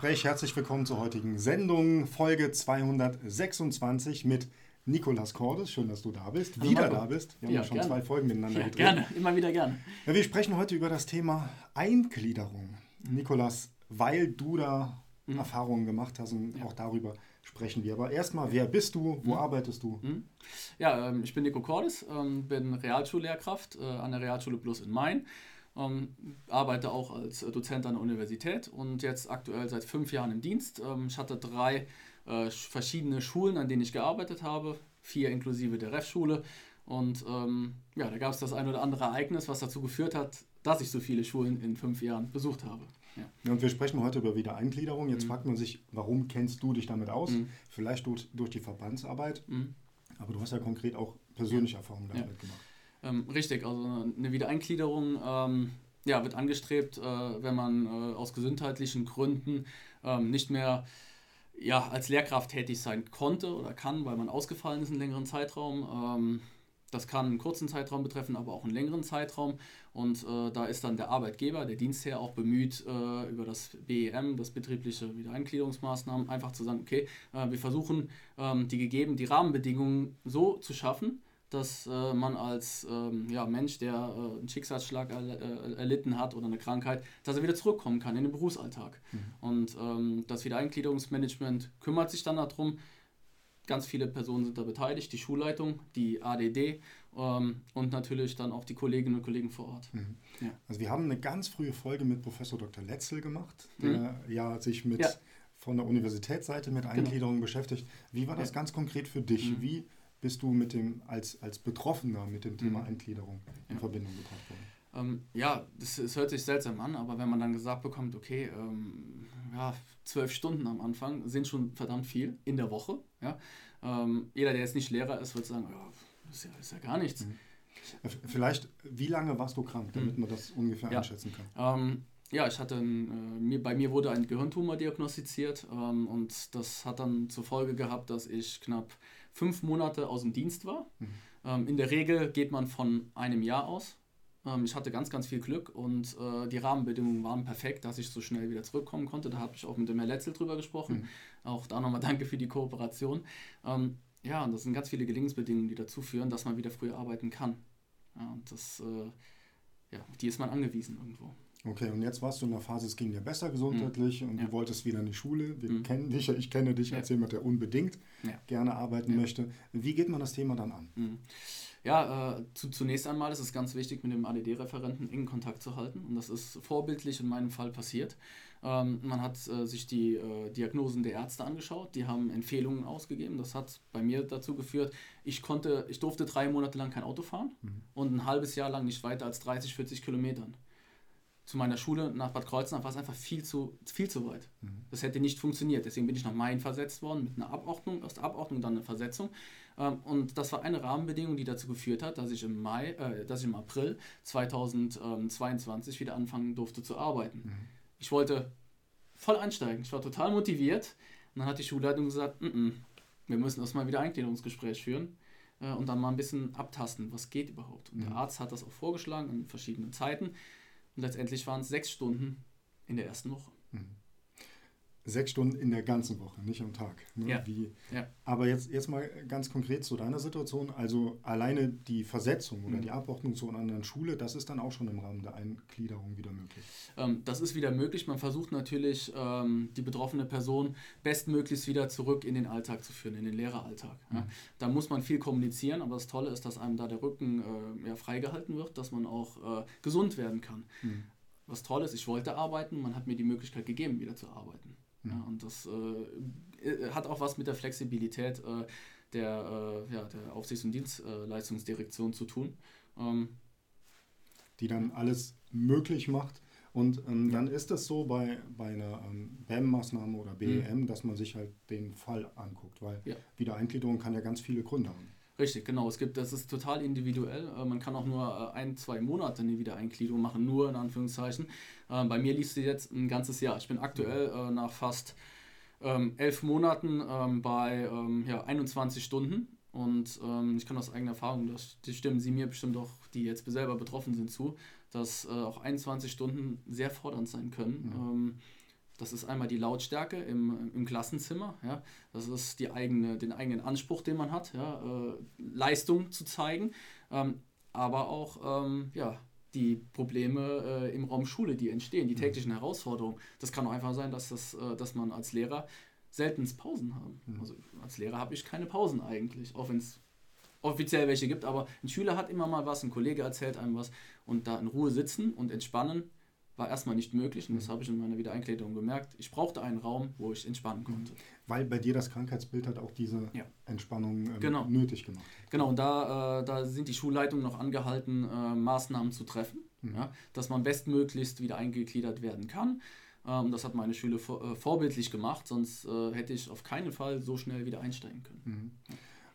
Gespräch. Herzlich willkommen zur heutigen Sendung, Folge 226 mit Nikolas Cordes. Schön, dass du da bist, Hallo wieder Marco. da bist. Wir haben Ja, ja schon gerne. zwei Folgen miteinander Ja, gedreht. gerne, immer wieder gerne. Ja, wir sprechen heute über das Thema Eingliederung. Nikolas, weil du da Erfahrungen gemacht hast und Mhm. Ja. auch darüber sprechen wir. Aber erstmal, wer bist du? Wo arbeitest du? Mhm. Ja, ähm, ich bin Nico Cordes, ähm, bin Realschullehrkraft äh, an der Realschule Plus in Main. Ähm, arbeite auch als äh, Dozent an der Universität und jetzt aktuell seit fünf Jahren im Dienst. Ähm, ich hatte drei äh, sch- verschiedene Schulen, an denen ich gearbeitet habe, vier inklusive der REF-Schule. Und ähm, ja, da gab es das ein oder andere Ereignis, was dazu geführt hat, dass ich so viele Schulen in fünf Jahren besucht habe. Ja. Und wir sprechen heute über Wiedereingliederung. Jetzt fragt man sich, warum kennst du dich damit aus? Mhm. Vielleicht durch, durch die Verbandsarbeit, Mhm. aber du hast ja konkret auch persönliche Erfahrungen damit Ja. gemacht. Ähm, richtig, also eine Wiedereingliederung ähm, ja, wird angestrebt, äh, wenn man äh, aus gesundheitlichen Gründen ähm, nicht mehr ja, als Lehrkraft tätig sein konnte oder kann, weil man ausgefallen ist einen längeren Zeitraum. Ähm, das kann einen kurzen Zeitraum betreffen, aber auch einen längeren Zeitraum. Und äh, da ist dann der Arbeitgeber, der Dienstherr auch bemüht, äh, über das BEM, das betriebliche Wiedereingliederungsmaßnahmen, einfach zu sagen, okay, äh, wir versuchen ähm, die gegeben, die Rahmenbedingungen so zu schaffen, dass äh, man als ähm, ja, Mensch, der äh, einen Schicksalsschlag erl äh, erlitten hat oder eine Krankheit, dass er wieder zurückkommen kann in den Berufsalltag. Und ähm, das Wiedereingliederungsmanagement kümmert sich dann darum. Ganz viele Personen sind da beteiligt, die Schulleitung, die ADD ähm, und natürlich dann auch die Kolleginnen und Kollegen vor Ort. Ja. Also wir haben eine ganz frühe Folge mit Professor Dr. Letzel gemacht, der ja sich mit Mhm. Ja. Genau. von der Universitätsseite mit Eingliederung beschäftigt. Wie war das Ja. ganz konkret für dich? Mhm. Wie bist du mit dem als, als Betroffener mit dem Thema Mhm. Eingliederung in Ja. Verbindung gebracht worden? Ähm, ja, das, das hört sich seltsam an, aber wenn man dann gesagt bekommt, okay, ähm, ja, zwölf Stunden am Anfang sind schon verdammt viel in der Woche. Ja? Ähm, jeder, der jetzt nicht Lehrer ist, wird sagen, ja, das ist ja, ist ja gar nichts. Mhm. Äh, Vielleicht, wie lange warst du krank, damit Mhm. man das ungefähr Ja. einschätzen kann? Ähm, ja, ich hatte ein, äh, mir, bei mir wurde ein Gehirntumor diagnostiziert ähm, und das hat dann zur Folge gehabt, dass ich knapp fünf Monate aus dem Dienst war. Mhm. Ähm, in der Regel geht man von einem Jahr aus. Ähm, ich hatte ganz, ganz viel Glück und äh, die Rahmenbedingungen waren perfekt, dass ich so schnell wieder zurückkommen konnte. Da habe ich auch mit dem Herrn Letzel drüber gesprochen. Mhm. Auch da nochmal danke für die Kooperation. Ähm, ja, und das sind ganz viele Gelingensbedingungen, die dazu führen, dass man wieder früher arbeiten kann. Ja, und das, äh, ja, auf die ist man angewiesen irgendwo. Okay, und jetzt warst du in der Phase, es ging dir besser gesundheitlich und Mhm. Ja. du wolltest wieder in die Schule. Wir Mhm. kennen dich ich kenne dich Ja. als jemand, der unbedingt Ja. gerne arbeiten möchte. Wie geht man das Thema dann an? Mhm. Ja, äh, zu, zunächst einmal ist es ganz wichtig, mit dem ADD-Referenten engen Kontakt zu halten. Und das ist vorbildlich in meinem Fall passiert. Ähm, man hat äh, sich die äh, Diagnosen der Ärzte angeschaut, die haben Empfehlungen ausgegeben. Das hat bei mir dazu geführt, ich konnte, ich durfte drei Monate lang kein Auto fahren Mhm. und ein halbes Jahr lang nicht weiter als 30, 40 Kilometern. Zu meiner Schule nach Bad Kreuznach war es einfach viel zu, viel zu weit. Mhm. Das hätte nicht funktioniert. Deswegen bin ich nach Main versetzt worden mit einer Abordnung, aus der Abordnung dann eine Versetzung. Ähm, Und das war eine Rahmenbedingung, die dazu geführt hat, dass ich im Mai, äh, dass ich im April 2022 wieder anfangen durfte zu arbeiten. Mhm. Ich wollte voll einsteigen. Ich war total motiviert. Und dann hat die Schulleitung gesagt, "Mm, mm, wir müssen erstmal wieder ein Eingliederungsgespräch führen äh, und dann mal ein bisschen abtasten, was geht überhaupt. Und Mhm. der Arzt hat das auch vorgeschlagen an verschiedenen Zeiten. Und letztendlich waren es sechs Stunden in der ersten Woche. Mhm. Sechs Stunden in der ganzen Woche, nicht am Tag. Ne? Ja. Wie, Ja. aber jetzt, jetzt mal ganz konkret zu deiner Situation. Also alleine die Versetzung oder Mhm. die Abordnung zu einer anderen Schule, das ist dann auch schon im Rahmen der Eingliederung wieder möglich. Ähm, das ist wieder möglich. Man versucht natürlich, ähm, die betroffene Person bestmöglichst wieder zurück in den Alltag zu führen, in den Lehreralltag. Ja. Mhm. Da muss man viel kommunizieren, aber das Tolle ist, dass einem da der Rücken äh, freigehalten wird, dass man auch äh, gesund werden kann. Mhm. Was toll ist, ich wollte arbeiten, man hat mir die Möglichkeit gegeben, wieder zu arbeiten. Mhm. Ja, und das äh, äh, hat auch was mit der Flexibilität äh, der, äh, ja, der Aufsichts- und Dienstleistungsdirektion zu tun. Ähm, die dann alles möglich macht. Und ähm, dann ist es so bei, bei einer ähm, BEM-Maßnahme oder BEM, dass man sich halt den Fall anguckt, weil Ja. Wiedereingliederung kann ja ganz viele Gründe haben. Richtig, genau. Es gibt, das ist total individuell. Äh, Man kann auch nur äh, ein, zwei Monate eine Wiedereingliederung machen, nur in Anführungszeichen. Äh, Bei mir lief sie jetzt ein ganzes Jahr. Ich bin aktuell äh, nach fast ähm, elf Monaten ähm, bei ähm, ja, 21 Stunden. Und ähm, ich kann aus eigener Erfahrung, das, die stimmen Sie mir bestimmt auch, die jetzt selber betroffen sind, zu, dass äh, auch 21 Stunden sehr fordernd sein können. Mhm. Ähm, Das ist einmal die Lautstärke im, im Klassenzimmer. Ja? Das ist die eigene, den eigenen Anspruch, den man hat, ja? Äh, Leistung zu zeigen. Ähm, aber auch ähm, ja, die Probleme äh, im Raum Schule, die entstehen, die mhm. täglichen Herausforderungen. Das kann auch einfach sein, dass, das, äh, dass man als Lehrer selten Pausen haben. Mhm. Also als Lehrer habe ich keine Pausen eigentlich, auch wenn es offiziell welche gibt, aber ein Schüler hat immer mal was, ein Kollege erzählt einem was und da in Ruhe sitzen und entspannen war erstmal nicht möglich und das mhm. habe ich in meiner Wiedereingliederung gemerkt. Ich brauchte einen Raum, wo ich entspannen konnte. Weil bei dir das Krankheitsbild hat auch diese ja. Entspannung ähm, genau. nötig gemacht. Genau, und da, äh, da sind die Schulleitungen noch angehalten, äh, Maßnahmen zu treffen, mhm. ja, dass man bestmöglichst wieder eingegliedert werden kann. Ähm, das hat meine Schule vor, äh, vorbildlich gemacht, sonst äh, hätte ich auf keinen Fall so schnell wieder einsteigen können. Mhm.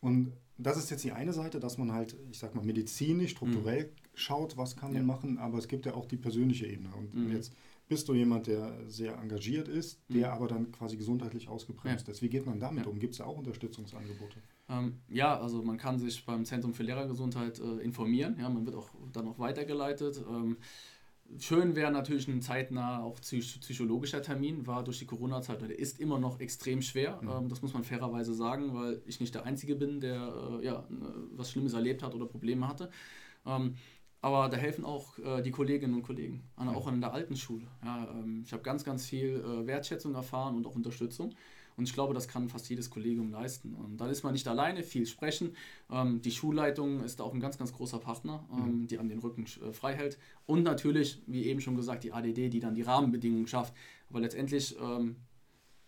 Und das ist jetzt die eine Seite, dass man halt, ich sag mal, medizinisch, strukturell mhm. Schaut, was kann man machen, aber es gibt ja auch die persönliche Ebene. Und mhm. jetzt bist du jemand, der sehr engagiert ist, der mhm. aber dann quasi gesundheitlich ausgebremst ja. ist. Wie geht man damit ja. um? Gibt es da auch Unterstützungsangebote? Ähm, ja, also man kann sich beim Zentrum für Lehrergesundheit äh, informieren. Ja, man wird auch dann auch weitergeleitet. Ähm, Schön wäre natürlich ein zeitnah auch psychologischer Termin, war durch die Corona-Zeit oder ist immer noch extrem schwer. Mhm. das muss man fairerweise sagen, weil ich nicht der Einzige bin, der äh, ja, was Schlimmes erlebt hat oder Probleme hatte. Aber da helfen auch äh, die Kolleginnen und Kollegen, auch an der alten Schule. Ja, ähm, ich habe ganz, ganz viel äh, Wertschätzung erfahren und auch Unterstützung. Und ich glaube, das kann fast jedes Kollegium leisten. Und dann ist man nicht alleine, viel sprechen. Ähm, die Schulleitung ist auch ein ganz, ganz großer Partner, ähm, die an den Rücken äh, frei hält. Und natürlich, wie eben schon gesagt, die ADD, die dann die Rahmenbedingungen schafft. Aber letztendlich ähm,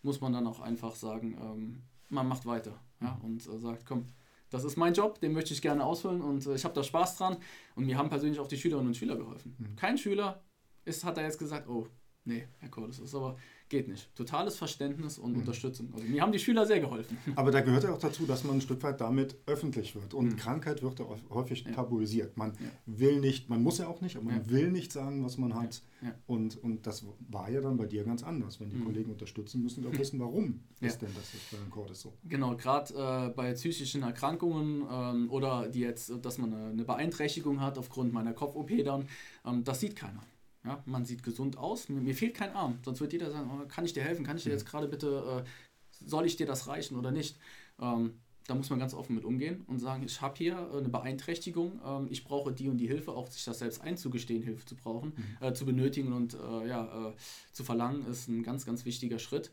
muss man dann auch einfach sagen, ähm, man macht weiter ja, und äh, sagt, komm, das ist mein Job, den möchte ich gerne ausfüllen und äh, ich habe da Spaß dran. Und mir haben persönlich auch die Schülerinnen und Schüler geholfen. Mhm. Kein Schüler ist, hat da jetzt gesagt, oh, nee, Herr Cordes, das ist aber geht nicht. Totales Verständnis und mhm. Unterstützung. Also mir haben die Schüler sehr geholfen. Aber da gehört ja auch dazu, dass man ein Stück weit damit öffentlich wird. Und mhm. Krankheit wird ja häufig ja. tabuisiert. Man ja. will nicht, man muss ja auch nicht, aber man ja. will nicht sagen, was man hat. Und, und das war ja dann bei dir ganz anders. Wenn die mhm. Kollegen unterstützen, müssen wir wissen, warum ist denn das jetzt bei den Cordes so? Genau, gerade äh, bei psychischen Erkrankungen ähm, oder die jetzt, dass man eine, eine Beeinträchtigung hat aufgrund meiner Kopf-OP dann, ähm, das sieht keiner. Ja, man sieht gesund aus, mir, mir fehlt kein Arm. Sonst wird jeder sagen, oh, kann ich dir helfen, kann ich dir mhm. jetzt gerade bitte, äh, soll ich dir das reichen oder nicht? Ähm, da muss man ganz offen mit umgehen und sagen, ich habe hier äh, eine Beeinträchtigung, ähm, ich brauche die und die Hilfe, auch sich das selbst einzugestehen, Hilfe zu brauchen, mhm. äh, zu benötigen und äh, ja, äh, zu verlangen, ist ein ganz, ganz wichtiger Schritt.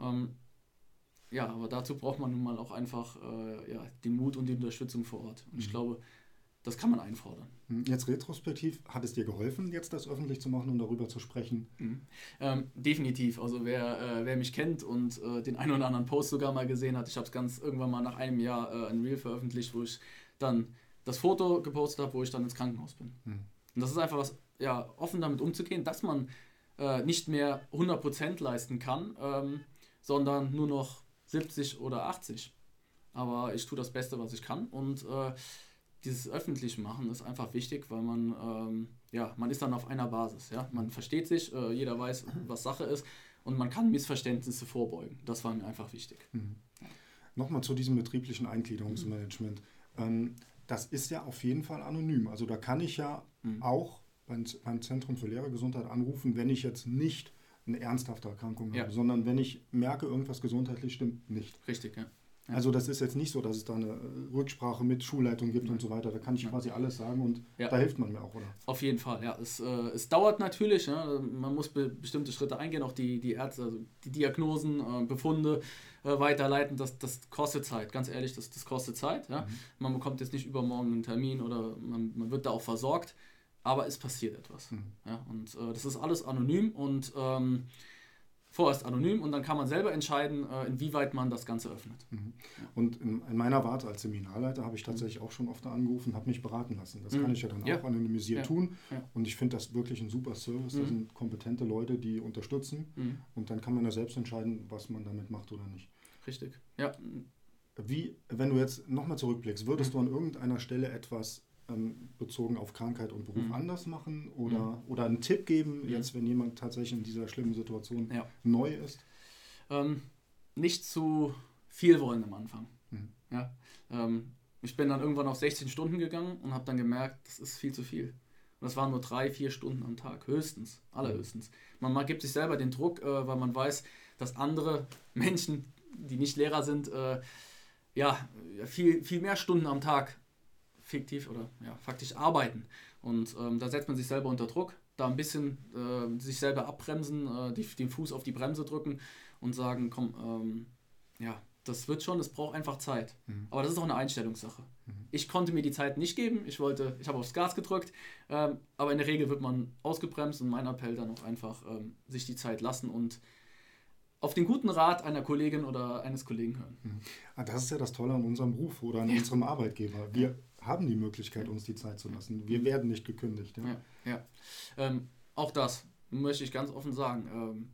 Ähm, ja, aber dazu braucht man nun mal auch einfach äh, ja, den Mut und die Unterstützung vor Ort. Und mhm. ich glaube, das kann man einfordern. Hm, jetzt retrospektiv, hat es dir geholfen, jetzt das öffentlich zu machen und darüber zu sprechen? Mhm. Ähm, definitiv. Also wer, äh, wer mich kennt und äh, den einen oder anderen Post sogar mal gesehen hat, ich habe es ganz irgendwann mal nach einem Jahr äh, ein Reel veröffentlicht, wo ich dann das Foto gepostet habe, wo ich dann ins Krankenhaus bin. Mhm. Und das ist einfach was, ja, offen damit umzugehen, dass man äh, nicht mehr 100% leisten kann, ähm, sondern nur noch 70 oder 80. Aber ich tue das Beste, was ich kann und äh, dieses öffentlich machen ist einfach wichtig, weil man, ähm, ja, man ist dann auf einer Basis. Ja? Man versteht sich, äh, jeder weiß, was Sache ist und man kann Missverständnisse vorbeugen. Das war mir einfach wichtig. Mhm. Nochmal zu diesem betrieblichen Eingliederungsmanagement. Mhm. Ähm, das ist ja auf jeden Fall anonym. Also da kann ich ja mhm. auch beim, beim Zentrum für Lehrergesundheit anrufen, wenn ich jetzt nicht eine ernsthafte Erkrankung ja. habe, sondern wenn ich merke, irgendwas gesundheitlich stimmt nicht. Richtig, ja. Also das ist jetzt nicht so, dass es da eine Rücksprache mit Schulleitung gibt ja. und so weiter. Da kann ich ja. quasi alles sagen und da hilft man mir auch, oder? Auf jeden Fall, ja. Es, äh, es dauert natürlich, ne? man muss be bestimmte Schritte eingehen, auch die, die Ärzte, also die Diagnosen, äh, Befunde äh, weiterleiten. Das, das kostet Zeit, ganz ehrlich, das, das kostet Zeit. Ja? Mhm. Man bekommt jetzt nicht übermorgen einen Termin oder man, man wird da auch versorgt, aber es passiert etwas. Mhm. Ja? Und äh, das ist alles anonym und ähm, vorerst anonym und dann kann man selber entscheiden, äh, inwieweit man das Ganze öffnet. Mhm. Und in, in, meiner Warte als Seminarleiter habe ich tatsächlich auch schon oft angerufen, habe mich beraten lassen. Das mhm. kann ich ja dann ja. auch anonymisiert ja. tun. Ja. Und ich finde das wirklich ein super Service. Mhm. Das sind kompetente Leute, die unterstützen. Mhm. Und dann kann man ja selbst entscheiden, was man damit macht oder nicht. Richtig, ja. Wie, wenn du jetzt nochmal zurückblickst, würdest mhm. du an irgendeiner Stelle etwas ähm, bezogen auf Krankheit und Beruf mhm. anders machen oder, mhm. oder einen Tipp geben, mhm. jetzt wenn jemand tatsächlich in dieser schlimmen Situation ja. neu ist? Ähm, nicht zu viel wollen am Anfang. Mhm. Ja? Ähm, ich bin dann irgendwann auf 16 Stunden gegangen und habe dann gemerkt, das ist viel zu viel. Und das waren nur drei, vier Stunden am Tag, höchstens, allerhöchstens. Man, man gibt sich selber den Druck, äh, weil man weiß, dass andere Menschen, die nicht Lehrer sind, äh, ja, viel, viel mehr Stunden am Tag fiktiv oder ja, faktisch arbeiten. Und ähm, da setzt man sich selber unter Druck, da ein bisschen äh, sich selber abbremsen, äh, die, den Fuß auf die Bremse drücken und sagen, komm, ähm, ja, das wird schon, es braucht einfach Zeit. Mhm. Aber das ist auch eine Einstellungssache. Mhm. Ich konnte mir die Zeit nicht geben, ich wollte, ich habe aufs Gas gedrückt, ähm, aber in der Regel wird man ausgebremst und mein Appell dann auch einfach ähm, sich die Zeit lassen und auf den guten Rat einer Kollegin oder eines Kollegen hören. Mhm. Ah, das ist ja das Tolle an unserem Beruf oder an ja. unserem Arbeitgeber. Wir haben die Möglichkeit, uns die Zeit zu lassen. Wir werden nicht gekündigt. Ja, ja. ja. Ähm, auch das möchte ich ganz offen sagen. Ähm,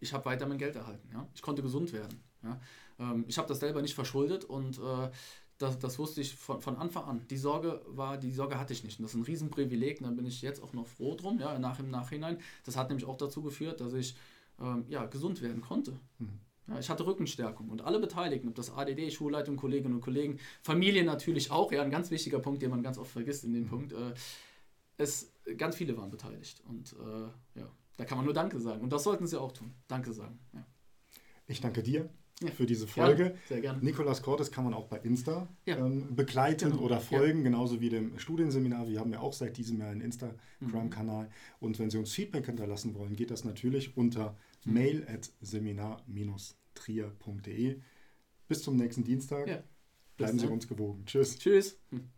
ich habe weiter mein Geld erhalten. Ja? Ich konnte gesund werden. Ja? Ähm, ich habe das selber nicht verschuldet und äh, das, das wusste ich von, von Anfang an. Die Sorge war, die Sorge hatte ich nicht. Und das ist ein Riesenprivileg. Und da bin ich jetzt auch noch froh drum, ja, nach im Nachhinein. Das hat nämlich auch dazu geführt, dass ich ähm, ja, gesund werden konnte. Mhm. Ja, ich hatte Rückenstärkung und alle Beteiligten, ob das ADD, Schulleitung, Kolleginnen und Kollegen, Familie natürlich auch, ja, ein ganz wichtiger Punkt, den man ganz oft vergisst in dem mhm. Punkt. Äh, es, ganz viele waren beteiligt und äh, ja, da kann man nur Danke sagen und das sollten sie auch tun. Danke sagen. Ja. Ich danke dir ja. für diese Folge. Ja, sehr gerne. Nikolas Cortes kann man auch bei Insta ja. ähm, begleiten genau. oder folgen, genauso wie dem Studienseminar. Wir haben ja auch seit diesem Jahr einen Instagram-Kanal. Mhm. Und wenn Sie uns Feedback hinterlassen wollen, geht das natürlich unter mail at seminar-trier.de. Bis zum nächsten Dienstag. Ja. Bleiben Sie uns gewogen. Tschüss. Tschüss. Hm.